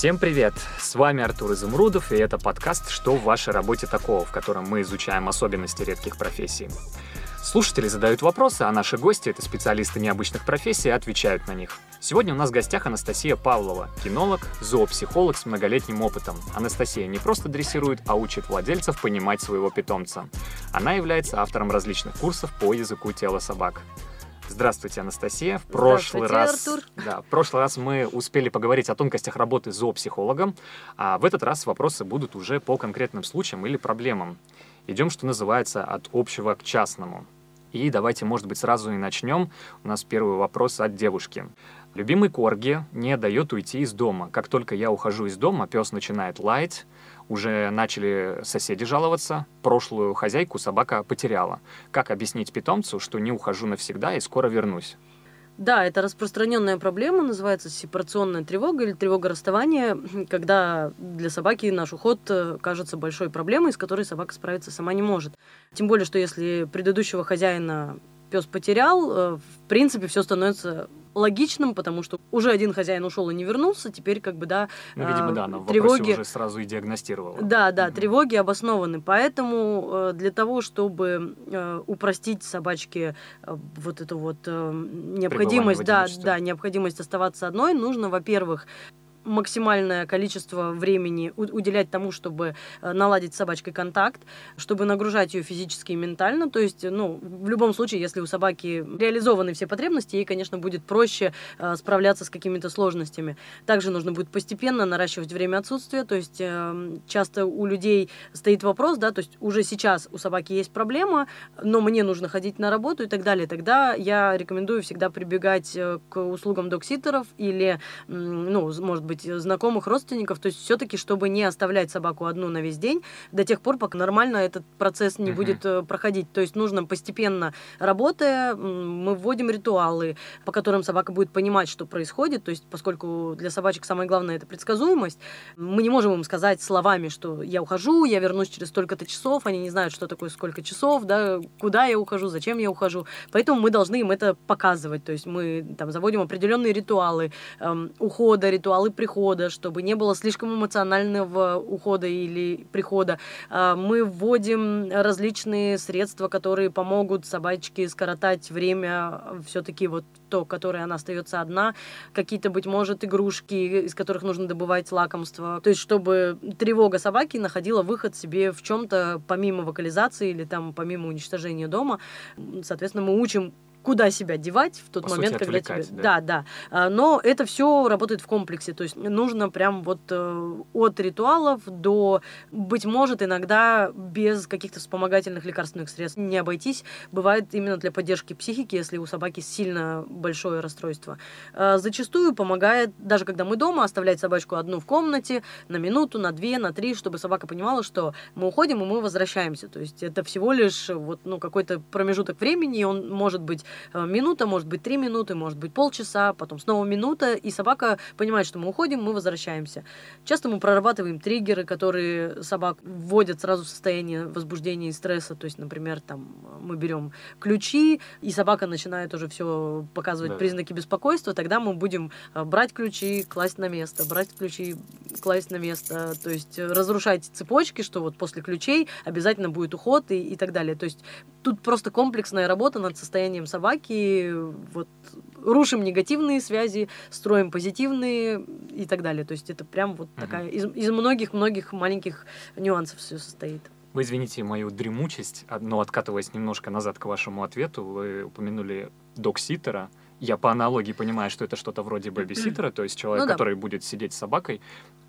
Всем привет! С вами Артур Изумрудов, и это подкаст «Что в вашей работе такого?», в котором мы изучаем особенности редких профессий. Слушатели задают вопросы, а наши гости — это специалисты необычных профессий, отвечают на них. Сегодня у нас в гостях Анастасия Павлова, кинолог, зоопсихолог с многолетним опытом. Анастасия не просто дрессирует, а учит владельцев понимать своего питомца. Она является автором различных курсов по языку тела собак. Здравствуйте, Анастасия. В прошлый раз, Артур. Да, в прошлый раз мы успели поговорить о тонкостях работы зоопсихологом, а в этот раз вопросы будут уже по конкретным случаям или проблемам. Идем, что называется, от общего к частному. И давайте, может быть, сразу и начнем. У нас первый вопрос от девушки. Любимый корги не дает уйти из дома. Как только я ухожу из дома, пес начинает лаять, уже начали соседи жаловаться. Прошлую хозяйку собака потеряла. Как объяснить питомцу, что не ухожу навсегда и скоро вернусь? Да, это распространенная проблема, называется сепарационная тревога или тревога расставания, когда для собаки наш уход э, кажется большой проблемой, с которой собака справиться сама не может. Тем более, что если предыдущего хозяина пес потерял, э, в принципе, все становится логичным, потому что уже один хозяин ушел и не вернулся, теперь как бы, да, Ну, видимо, э, да, она тревоги... уже сразу и диагностировала. Да, да, Мгм. тревоги обоснованы. Поэтому э, для того, чтобы э, упростить собачке э, вот эту вот необходимость, да, да, необходимость оставаться одной, нужно, во-первых, максимальное количество времени уделять тому, чтобы э, наладить с собачкой контакт, чтобы нагружать ее физически и ментально. То есть, ну, в любом случае, если у собаки реализованы все потребности, ей, конечно, будет проще э, справляться с какими-то сложностями. Также нужно будет постепенно наращивать время отсутствия. То есть э, часто у людей стоит вопрос, да, то есть уже сейчас у собаки есть проблема, но мне нужно ходить на работу и так далее. Тогда я рекомендую всегда прибегать э, к услугам докситеров или, ну, может быть, знакомых родственников. То есть все-таки, чтобы не оставлять собаку одну на весь день до тех пор, пока нормально этот процесс не Мгм. будет э, проходить. То есть нужно постепенно работая, мы вводим ритуалы, по которым собака будет понимать, что происходит. То есть, поскольку для собачек самое главное это предсказуемость, мы не можем им сказать словами, что я ухожу, я вернусь через столько-то часов, они не знают, что такое сколько часов, да, куда я ухожу, зачем я ухожу. Поэтому мы должны им это показывать. То есть мы там заводим определенные ритуалы эм, ухода, ритуалы прихода, чтобы не было слишком эмоционального ухода или прихода. А, Мы вводим различные средства, которые помогут собачке скоротать время все-таки вот то, которое она остается одна, какие-то, быть может, игрушки, из которых нужно добывать лакомство. То есть, чтобы тревога собаки находила выход себе в чем-то помимо вокализации или там помимо уничтожения дома. Соответственно, мы учим куда себя девать в тот По момент, сути, когда тебе... Да, да. да. А, Но это все работает в комплексе. То есть нужно прям вот э, от ритуалов до, быть может, иногда без каких-то вспомогательных лекарственных средств не обойтись. Бывает именно для поддержки психики, если у собаки сильно большое расстройство. А, Зачастую помогает, даже когда мы дома, оставлять собачку одну в комнате на минуту, на две, на три, чтобы собака понимала, что мы уходим и мы возвращаемся. То есть это всего лишь вот, ну, какой-то промежуток времени, и он может быть минута, может быть три минуты, может быть полчаса, потом снова минута, и собака понимает, что мы уходим, мы возвращаемся. Часто мы прорабатываем триггеры, которые собак вводят сразу в состояние возбуждения и стресса. То есть, например, там мы берем ключи, и собака начинает уже все показывать Да. признаки беспокойства, тогда мы будем э, брать ключи, класть на место, брать ключи, класть на место, то есть э, разрушать цепочки, что вот после ключей обязательно будет уход и, и так далее. То есть тут просто комплексная работа над состоянием собаки, вот рушим негативные связи, строим позитивные и так далее. То есть это прям вот Мгм. такая из, из многих-многих маленьких нюансов все состоит. Вы извините мою дремучесть, а, но откатываясь немножко назад к вашему ответу, вы упомянули докситера. Я по аналогии понимаю, что это что-то вроде бэбиситера, то есть человек, Ну да. который будет сидеть с собакой.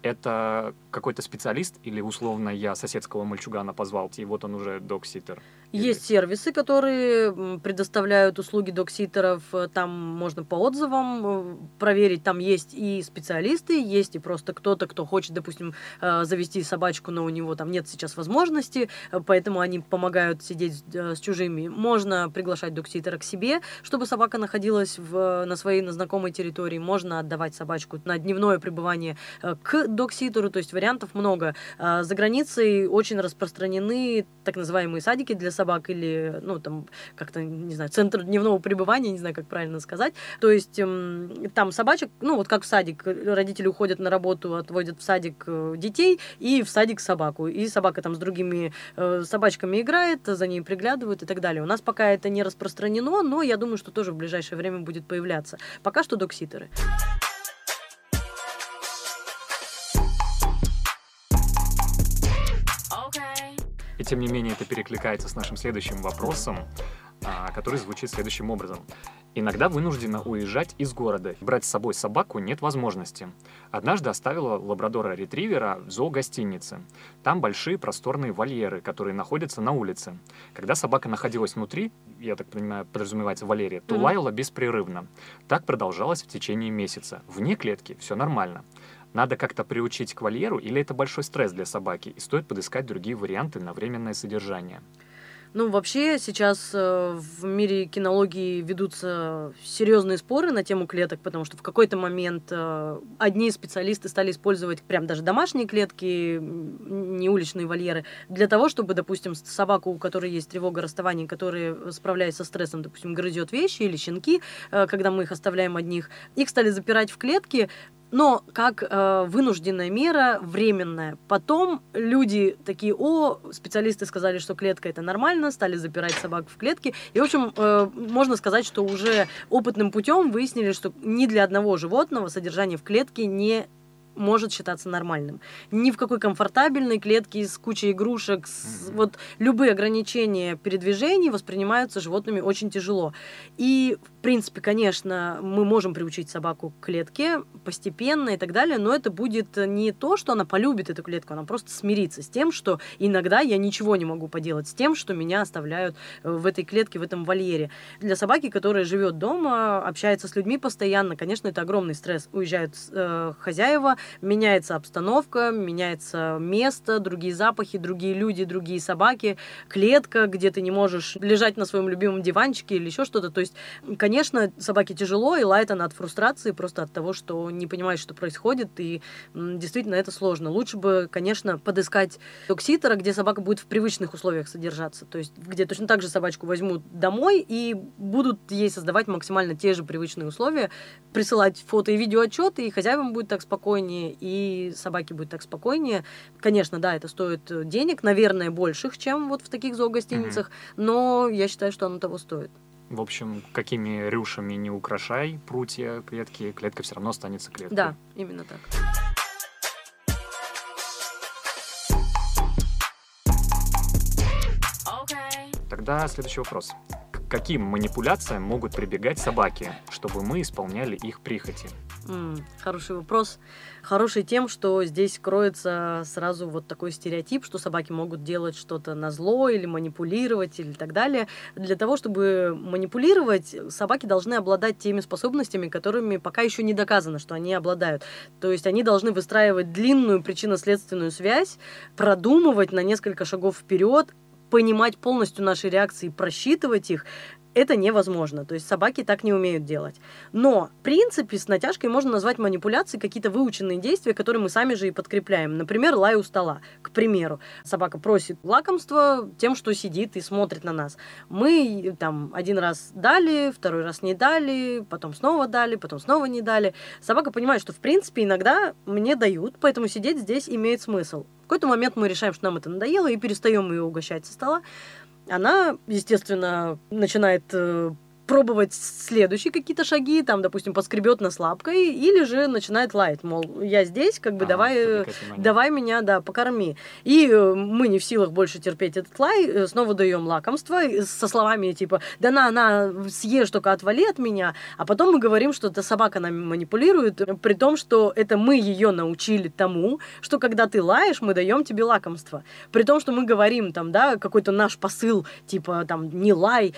Это какой-то специалист или условно я соседского мальчугана позвал, и вот он уже докситер? Или- Есть сервисы, которые предоставляют услуги докситеров. Там можно по отзывам э, проверить. Там есть и специалисты, есть и просто кто-то, кто хочет, допустим, э, завести собачку, но у него там нет сейчас возможности, э, поэтому они помогают сидеть с чужими. Можно приглашать докситера к себе, чтобы собака находилась в, на своей на знакомой территории. Можно отдавать собачку на дневное пребывание э, к докситеру, то есть вариантов много. А, за границей очень распространены так называемые садики для собак или, ну, там, как-то, не знаю, центр дневного пребывания, не знаю, как правильно сказать. То есть там собачек, ну, вот как в садик, родители уходят на работу, отводят в садик э, детей и в садик собаку. И собака там с другими э, собачками играет, за ней приглядывают и так далее. У нас пока это не распространено, но я думаю, что тоже в ближайшее время будет появляться. Пока что докситеры. И тем не менее это перекликается с нашим следующим вопросом, а, который звучит следующим образом. Иногда вынуждена уезжать из города. Брать с собой собаку нет возможности. Однажды оставила лабрадора-ретривера в зоогостинице. Там большие просторные вольеры, которые находятся на улице. Когда собака находилась внутри, я так понимаю, подразумевается вольере, то mm-hmm. лаяла беспрерывно. Так продолжалось в течение месяца. Вне клетки все нормально. Надо как-то приучить к вольеру или это большой стресс для собаки, и стоит подыскать другие варианты на временное содержание? Ну, вообще сейчас э, в мире кинологии ведутся серьезные споры на тему клеток, потому что в какой-то момент э, одни специалисты стали использовать прям даже домашние клетки, не уличные вольеры, для того, чтобы, допустим, собаку, у которой есть тревога расставания, которая справляется со стрессом, допустим, грызет вещи или щенки, э, когда мы их оставляем одних, их стали запирать в клетки, но как э, вынужденная мера, временная. Потом люди такие, о, специалисты сказали, что клетка это нормально, стали запирать собак в клетке. И, в общем, э, можно сказать, что уже опытным путем выяснили, что ни для одного животного содержание в клетке не может считаться нормальным. Ни в какой комфортабельной клетке с кучей игрушек, с, mm-hmm. вот любые ограничения передвижений воспринимаются животными очень тяжело. И, в принципе, конечно, мы можем приучить собаку к клетке постепенно и так далее, но это будет не то, что она полюбит эту клетку, она просто смирится с тем, что иногда я ничего не могу поделать с тем, что меня оставляют э, в этой клетке, в этом вольере. Для собаки, которая живет дома, общается с людьми постоянно, конечно, это огромный стресс. Уезжают э, хозяева, меняется обстановка, меняется место, другие запахи, другие люди, другие собаки, клетка, где ты не можешь лежать на своем любимом диванчике или еще что-то. То есть, конечно, собаке тяжело, и лает она от фрустрации, просто от того, что не понимает, что происходит, и действительно это сложно. Лучше бы, конечно, подыскать докситера, где собака будет в привычных условиях содержаться, то есть где точно так же собачку возьмут домой и будут ей создавать максимально те же привычные условия, присылать фото и видео отчеты, и хозяевам будет так спокойнее, спокойнее, и собаке будет так спокойнее. Конечно, да, это стоит денег, наверное, больших, чем вот в таких зоогостиницах, mm-hmm. но я считаю, что оно того стоит. В общем, какими рюшами не украшай прутья клетки, клетка все равно останется клеткой. Да, именно так. Тогда следующий вопрос. К каким манипуляциям могут прибегать собаки, чтобы мы исполняли их прихоти? Хороший вопрос. Хороший тем, что здесь кроется сразу вот такой стереотип, что собаки могут делать что-то на зло или манипулировать или так далее. Для того, чтобы манипулировать, собаки должны обладать теми способностями, которыми пока еще не доказано, что они обладают. То есть они должны выстраивать длинную причинно-следственную связь, продумывать на несколько шагов вперед, понимать полностью наши реакции, просчитывать их, это невозможно. То есть собаки так не умеют делать. Но, в принципе, с натяжкой можно назвать манипуляции какие-то выученные действия, которые мы сами же и подкрепляем. Например, лай у стола. К примеру, собака просит лакомство тем, что сидит и смотрит на нас. Мы там один раз дали, второй раз не дали, потом снова дали, потом снова не дали. Собака понимает, что, в принципе, иногда мне дают, поэтому сидеть здесь имеет смысл. В какой-то момент мы решаем, что нам это надоело, и перестаем ее угощать со стола она, естественно, начинает э, пробовать следующие какие-то шаги, там, допустим, поскребет нас лапкой, или же начинает лаять, мол, я здесь, как бы, а, давай, давай меня, да, покорми. И э, мы не в силах больше терпеть этот лай, э, снова даем лакомство со словами типа, да на, на, съешь, только отвали от меня, а потом мы говорим, что эта собака нами манипулирует, при том, что это мы ее научили тому, что когда ты лаешь, мы даем тебе лакомство. При том, что мы говорим там, да, какой-то наш посыл, типа, там, не лай,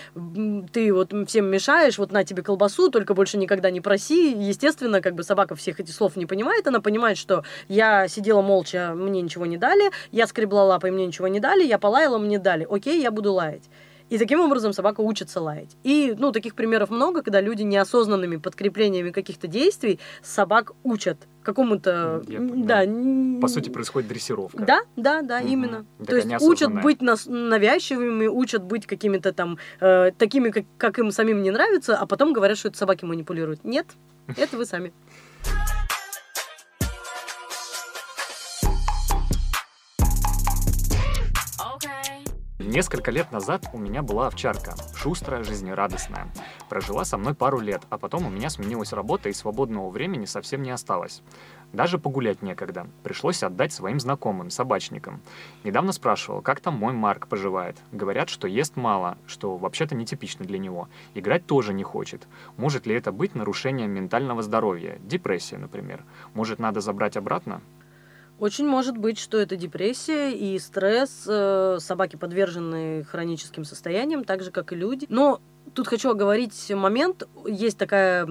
ты вот всем всем мешаешь, вот на тебе колбасу, только больше никогда не проси. Естественно, как бы собака всех этих слов не понимает, она понимает, что я сидела молча, мне ничего не дали, я скребла лапой, мне ничего не дали, я полаяла, мне дали. Окей, я буду лаять. И таким образом собака учится лаять. И, ну, таких примеров много, когда люди неосознанными подкреплениями каких-то действий собак учат какому-то... да, По сути, происходит дрессировка. Да, да, да, угу. именно. Такая То есть учат быть нас- навязчивыми, учат быть какими-то там э, такими, как, как им самим не нравится, а потом говорят, что это собаки манипулируют. Нет, это вы сами. Несколько лет назад у меня была овчарка, шустрая, жизнерадостная. Прожила со мной пару лет, а потом у меня сменилась работа и свободного времени совсем не осталось. Даже погулять некогда. Пришлось отдать своим знакомым, собачникам. Недавно спрашивал, как там мой Марк поживает. Говорят, что ест мало, что вообще-то нетипично для него. Играть тоже не хочет. Может ли это быть нарушением ментального здоровья? Депрессия, например. Может, надо забрать обратно? Очень может быть, что это депрессия и стресс. Э, собаки подвержены хроническим состояниям, так же, как и люди. Но тут хочу оговорить момент. Есть такая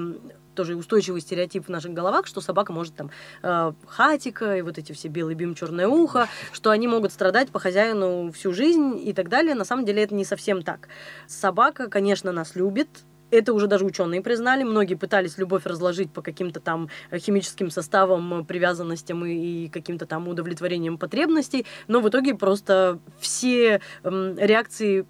тоже устойчивый стереотип в наших головах, что собака может там э, хатика и вот эти все белый бим, черное ухо, что они могут страдать по хозяину всю жизнь и так далее. На самом деле это не совсем так. Собака, конечно, нас любит, это уже даже ученые признали. Многие пытались любовь разложить по каким-то там э, химическим составам, э, привязанностям и, и каким-то там удовлетворением потребностей. Но в итоге просто все эм, реакции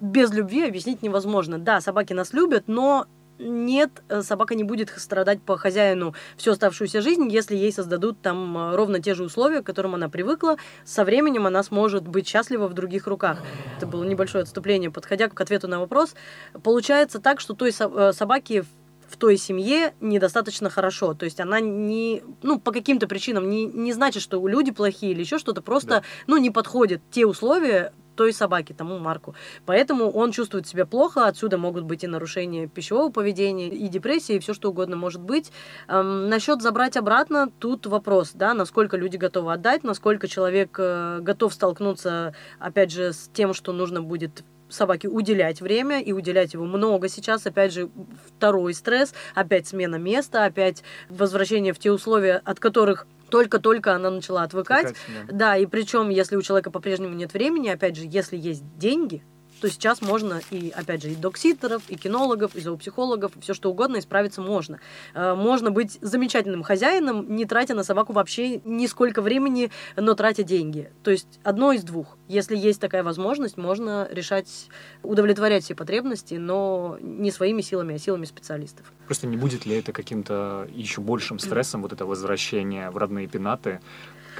без любви объяснить невозможно. Да, собаки нас любят, но нет, э, собака не будет страдать по хозяину всю оставшуюся жизнь, если ей создадут там э, ровно те же условия, к которым она привыкла. Со временем она сможет быть счастлива в других руках. Это было небольшое отступление. Подходя к ответу на вопрос, получается так, что той э, собаке в той семье недостаточно хорошо. То есть она не, ну, по каким-то причинам не, не значит, что люди плохие или еще что-то, просто, да. ну, не подходят те условия, той собаки, тому Марку. Поэтому он чувствует себя плохо, отсюда могут быть и нарушения пищевого поведения, и депрессия, и все что угодно может быть. Эм, насчет забрать обратно, тут вопрос, да, насколько люди готовы отдать, насколько человек э, готов столкнуться, опять же, с тем, что нужно будет собаке уделять время и уделять его много сейчас. Опять же, второй стресс, опять смена места, опять возвращение в те условия, от которых только-только она начала отвыкать. Отвыкать да. да, и причем, если у человека по-прежнему нет времени, опять же, если есть деньги, то сейчас можно и, опять же, и докситеров, и кинологов, и зоопсихологов, все что угодно исправиться можно. Э, можно быть замечательным хозяином, не тратя на собаку вообще нисколько времени, но тратя деньги. То есть одно из двух. Если есть такая возможность, можно решать, удовлетворять все потребности, но не своими силами, а силами специалистов. Просто не будет ли это каким-то еще большим стрессом, вот это возвращение в родные пенаты,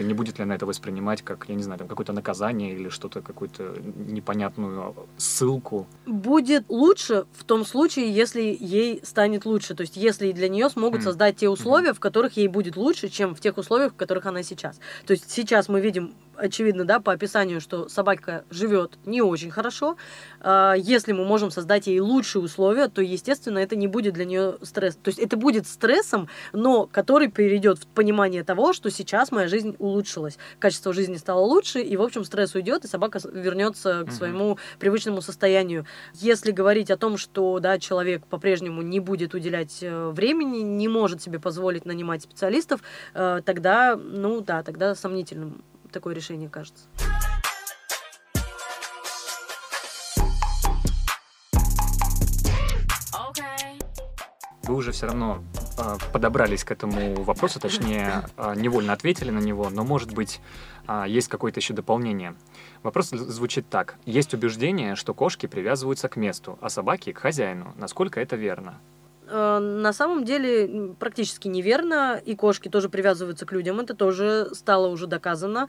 не будет ли она это воспринимать как, я не знаю, там какое-то наказание или что-то, какую-то непонятную ссылку? Будет лучше в том случае, если ей станет лучше. То есть, если для нее смогут mm. создать те условия, mm-hmm. в которых ей будет лучше, чем в тех условиях, в которых она сейчас. То есть, сейчас мы видим очевидно, да, по описанию, что собака живет не очень хорошо. А, если мы можем создать ей лучшие условия, то, естественно, это не будет для нее стресс. То есть это будет стрессом, но который перейдет в понимание того, что сейчас моя жизнь улучшилась, качество жизни стало лучше, и, в общем, стресс уйдет, и собака вернется к своему привычному состоянию. Если говорить о том, что да, человек по-прежнему не будет уделять э, времени, не может себе позволить нанимать специалистов, э, тогда, ну да, тогда сомнительным такое решение кажется. Вы уже все равно э, подобрались к этому вопросу, точнее, э, невольно ответили на него, но, может быть, э, есть какое-то еще дополнение. Вопрос звучит так. Есть убеждение, что кошки привязываются к месту, а собаки — к хозяину. Насколько это верно? Э, на самом деле практически неверно, и кошки тоже привязываются к людям, это тоже стало уже доказано.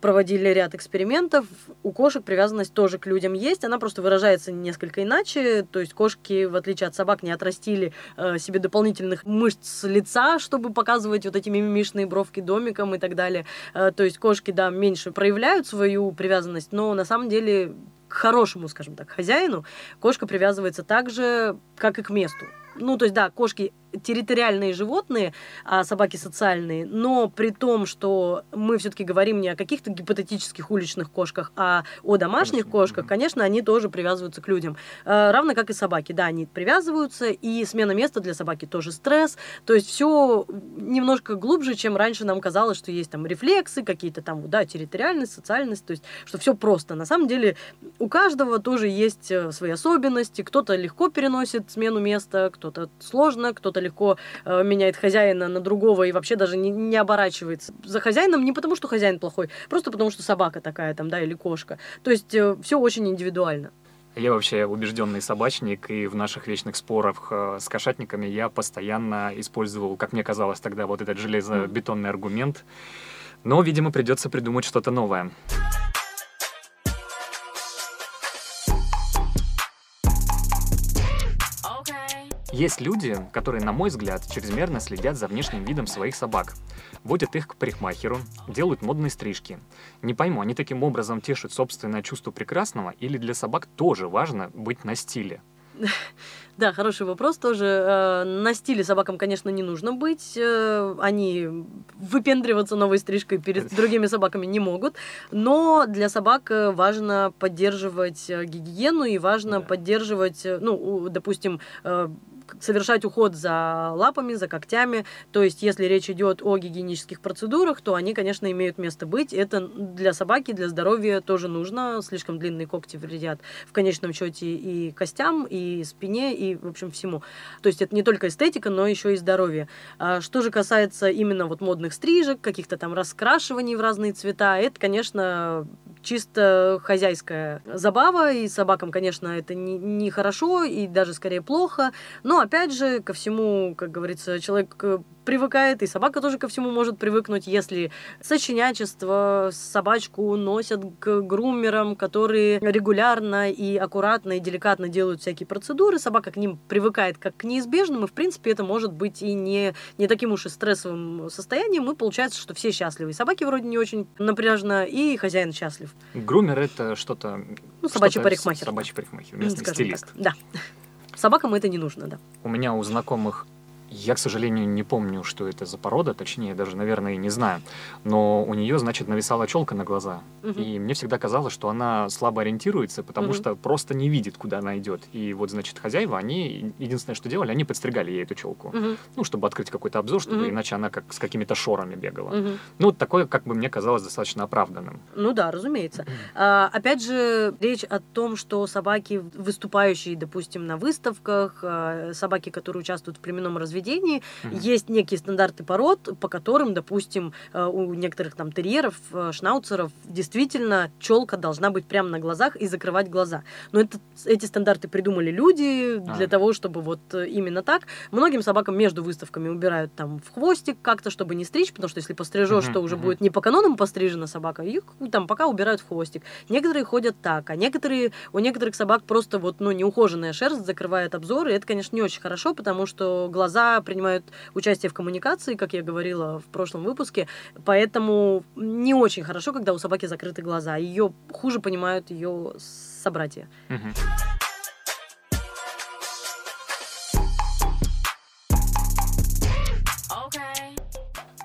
Проводили ряд экспериментов. У кошек привязанность тоже к людям есть, она просто выражается несколько иначе. То есть кошки, в отличие от собак, не отрастили э, себе дополнительных мышц лица, чтобы показывать вот эти мимимишные бровки домиком и так далее. Э, то есть кошки, да, меньше проявляют свою привязанность, но на самом деле к хорошему, скажем так, хозяину кошка привязывается так же, как и к месту. Ну, то есть, да, кошки территориальные животные, а собаки социальные, но при том, что мы все-таки говорим не о каких-то гипотетических уличных кошках, а о домашних Конечно. кошках, конечно, они тоже привязываются к людям. Э, Равно как и собаки, да, они привязываются, и смена места для собаки тоже стресс. То есть все немножко глубже, чем раньше нам казалось, что есть там рефлексы, какие-то там, да, территориальность, социальность, то есть что все просто. На самом деле у каждого тоже есть э, свои особенности. Кто-то легко переносит смену места, кто-то сложно, кто-то легко э, меняет хозяина на другого и вообще даже не, не оборачивается за хозяином не потому, что хозяин плохой, просто потому, что собака такая там, да, или кошка. То есть все очень индивидуально. Я вообще убежденный собачник, и в наших вечных спорах э, с кошатниками я постоянно использовал, как мне казалось тогда, вот этот железобетонный аргумент. Но, видимо, придется придумать что-то новое. Есть люди, которые, на мой взгляд, чрезмерно следят за внешним видом своих собак. Водят их к парикмахеру, делают модные стрижки. Не пойму, они таким образом тешат собственное чувство прекрасного или для собак тоже важно быть на стиле? Да, хороший вопрос тоже. Э, На стиле собакам, конечно, не нужно быть. Э, Они выпендриваться новой стрижкой перед другими собаками не могут. Но для собак э, важно поддерживать гигиену и важно Да. поддерживать, ну, допустим, совершать уход за лапами, за когтями. То есть, если речь идет о гигиенических процедурах, то они, конечно, имеют место быть. Это для собаки, для здоровья тоже нужно. Слишком длинные когти вредят в конечном счете и костям, и спине, и, в общем, всему. То есть это не только эстетика, но еще и здоровье. А что же касается именно вот модных стрижек, каких-то там раскрашиваний в разные цвета, это, конечно, чисто хозяйская забава, и собакам, конечно, это не, не хорошо, и даже скорее плохо. Но, опять же, ко всему, как говорится, человек э, привыкает, и собака тоже ко всему может привыкнуть, если сочинячество, собачку носят к грумерам, которые регулярно и аккуратно и деликатно делают всякие процедуры, собака к ним привыкает как к неизбежным, и, в принципе, это может быть и не, не таким уж и стрессовым состоянием, и получается, что все счастливы. И собаке вроде не очень напряжно, и хозяин счастлив. Грумер — это что-то... Ну, собачий что-то парикмахер. Собачий парикмахер, местный скажем стилист. так. Да. Собакам это не нужно, да. У меня у знакомых, я, к сожалению, не помню, что это за порода, точнее, даже, наверное, и не знаю, но у нее, значит, нависала челка на глаза. Мгм. И мне всегда казалось, что она слабо ориентируется, потому Мгм. что просто не видит, куда она идет. И вот, значит, хозяева, они единственное, что делали, они подстригали ей эту челку. Мгм. Ну, чтобы открыть какой-то обзор, чтобы Мгм. иначе она как с какими-то шорами бегала. Мгм. Ну, вот такое, как бы мне казалось, достаточно оправданным. Ну да, разумеется. А, опять же, речь о том, что собаки, выступающие, допустим, на выставках, а, собаки, которые участвуют в племенном разведении, Мгм. есть некие стандарты пород, по которым, допустим, э, у некоторых там терьеров, э, шнауцеров, действительно челка должна быть прямо на глазах и закрывать глаза. Но это, эти стандарты придумали люди для А. того, чтобы вот э, именно так. Многим собакам между выставками убирают там в хвостик как-то, чтобы не стричь, потому что если пострижешь, Мгм, то уже мгм. будет не по канонам пострижена собака, их там пока убирают в хвостик. Некоторые ходят так, а некоторые, у некоторых собак просто вот, ну, неухоженная шерсть закрывает обзор, и это, конечно, не очень хорошо, потому что глаза принимают участие в коммуникации, как я говорила в прошлом выпуске, поэтому не очень хорошо, когда у собаки закрыты глаза. Ее хуже понимают ее собратья. Мгм.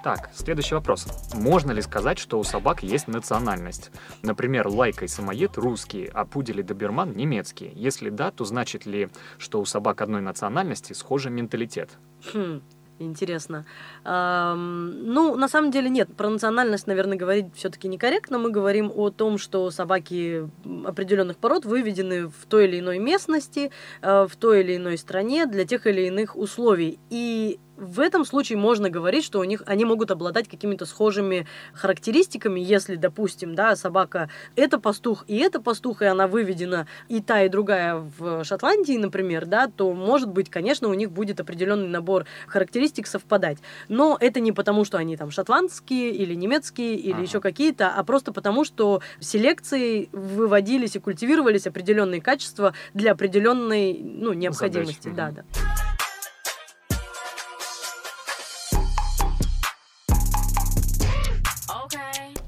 Так, следующий вопрос. Можно ли сказать, что у собак есть национальность? Например, лайка и самоед русские, а пудель и доберман немецкие. Если да, то значит ли, что у собак одной национальности схожий менталитет? Хм, интересно. Ам, ну, на самом деле нет. Про национальность, наверное, говорить все-таки некорректно. Мы говорим о том, что собаки определенных пород выведены в той или иной местности, э, в той или иной стране для тех или иных условий. И в этом случае можно говорить, что у них они могут обладать какими-то схожими характеристиками, если, допустим, да, собака это пастух и это пастух, и она выведена и та, и другая в Шотландии, например, да, то, может быть, конечно, у них будет определенный набор характеристик совпадать. Но это не потому, что они там шотландские или немецкие или Ага. еще какие-то, а просто потому, что селекцией выводились и культивировались определенные качества для определенной ну, необходимости. Задач, Да, да.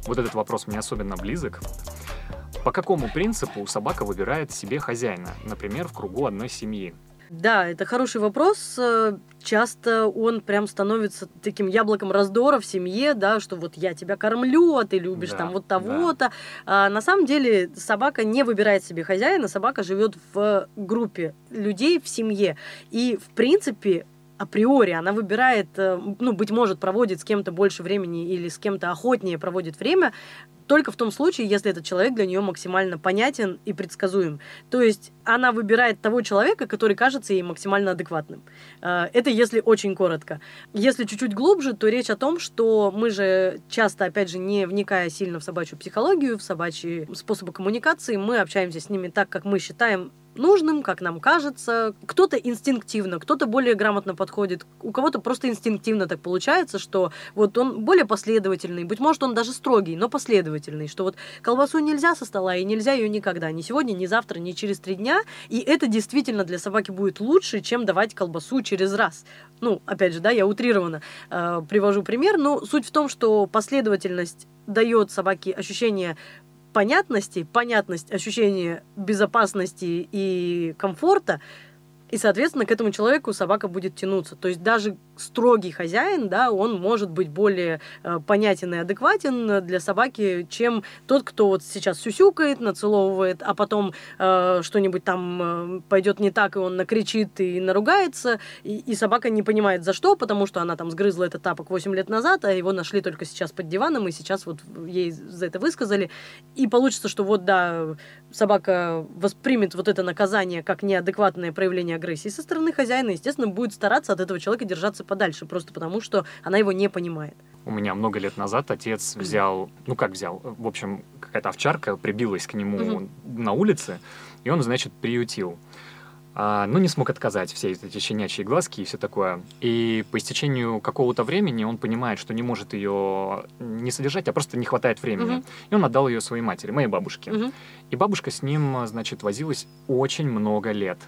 Вот этот вопрос мне особенно близок. По какому принципу собака выбирает себе хозяина, например, в кругу одной семьи? Да, это хороший вопрос. Э, часто он прям становится таким яблоком раздора в семье, да, что вот я тебя кормлю, а ты любишь да, там вот того-то. Да. А на самом деле собака не выбирает себе хозяина, собака живет в группе людей в семье. И, в принципе, априори она выбирает, э, ну, быть может, проводит с кем-то больше времени или с кем-то охотнее проводит время, только в том случае, если этот человек для нее максимально понятен и предсказуем. То есть она выбирает того человека, который кажется ей максимально адекватным. Э, это если очень коротко. Если чуть-чуть глубже, то речь о том, что мы же часто, опять же, не вникая сильно в собачью психологию, в собачьи способы коммуникации, мы общаемся с ними так, как мы считаем нужным, как нам кажется. Кто-то инстинктивно, кто-то более грамотно подходит, у кого-то просто инстинктивно так получается, что вот он более последовательный, быть может, он даже строгий, но последовательный, что вот колбасу нельзя со стола, и нельзя ее никогда, ни сегодня, ни завтра, ни через три дня, и это действительно для собаки будет лучше, чем давать колбасу через раз. Ну, опять же, да, я утрированно э, привожу пример, но суть в том, что последовательность дает собаке ощущение понятности, понятность ощущения безопасности и комфорта, и, соответственно, к этому человеку собака будет тянуться. То есть даже строгий хозяин, да, он может быть более э, понятен и адекватен для собаки, чем тот, кто вот сейчас сюсюкает, нацеловывает, а потом э, что-нибудь там э, пойдет не так, и он накричит и наругается, и, и собака не понимает за что, потому что она там сгрызла этот тапок 8 лет назад, а его нашли только сейчас под диваном, и сейчас вот ей за это высказали. И получится, что вот, да, собака воспримет вот это наказание как неадекватное проявление агрессии со стороны хозяина, естественно, будет стараться от этого человека держаться подальше, просто потому что она его не понимает. У меня много лет назад отец взял, ну как взял, в общем, какая-то овчарка прибилась к нему угу. на улице, и он, значит, приютил. А, ну, не смог отказать все эти щенячьи глазки и все такое. И по истечению какого-то времени он понимает, что не может ее не содержать, а просто не хватает времени. Угу. И он отдал ее своей матери, моей бабушке. Угу. И бабушка с ним, значит, возилась очень много лет.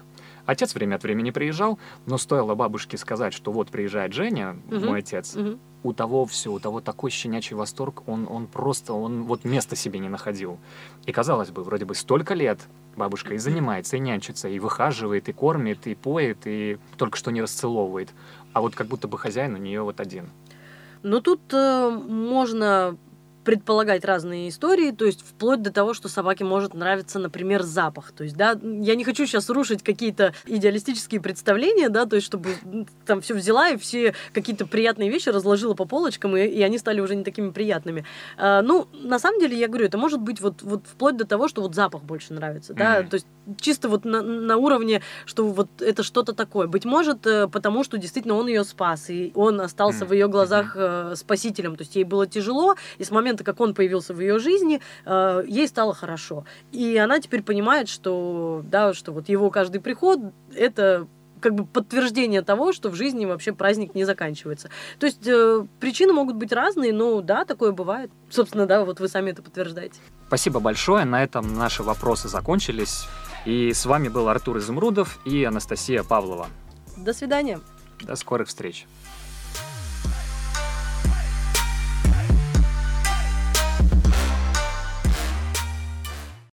Отец время от времени приезжал, но стоило бабушке сказать, что вот приезжает Женя, угу. мой отец, угу. у того все, у того такой щенячий восторг, он, он просто, он вот места себе не находил. И казалось бы, вроде бы столько лет бабушка и занимается, и нянчится, и выхаживает, и кормит, и поет, и только что не расцеловывает. А вот как будто бы хозяин у нее вот один. Ну, тут э, можно предполагать разные истории, то есть вплоть до того, что собаке может нравиться, например, запах. То есть, да, я не хочу сейчас рушить какие-то идеалистические представления, да, то есть, чтобы там все взяла и все какие-то приятные вещи разложила по полочкам, и, и они стали уже не такими приятными. А, ну, на самом деле, я говорю, это может быть вот, вот вплоть до того, что вот запах больше нравится, да, mm-hmm. то есть чисто вот на, на уровне, что вот это что-то такое. Быть может, э, потому что действительно он ее спас, и он остался mm-hmm. в ее глазах э, спасителем, то есть ей было тяжело, и с момента момента, как он появился в ее жизни, э, ей стало хорошо. И она теперь понимает, что, да, что вот его каждый приход — это как бы подтверждение того, что в жизни вообще праздник не заканчивается. То есть э, причины могут быть разные, но да, такое бывает. Собственно, да, вот вы сами это подтверждаете. Спасибо большое. На этом наши вопросы закончились. И с вами был Артур Изумрудов и Анастасия Павлова. До свидания. До скорых встреч.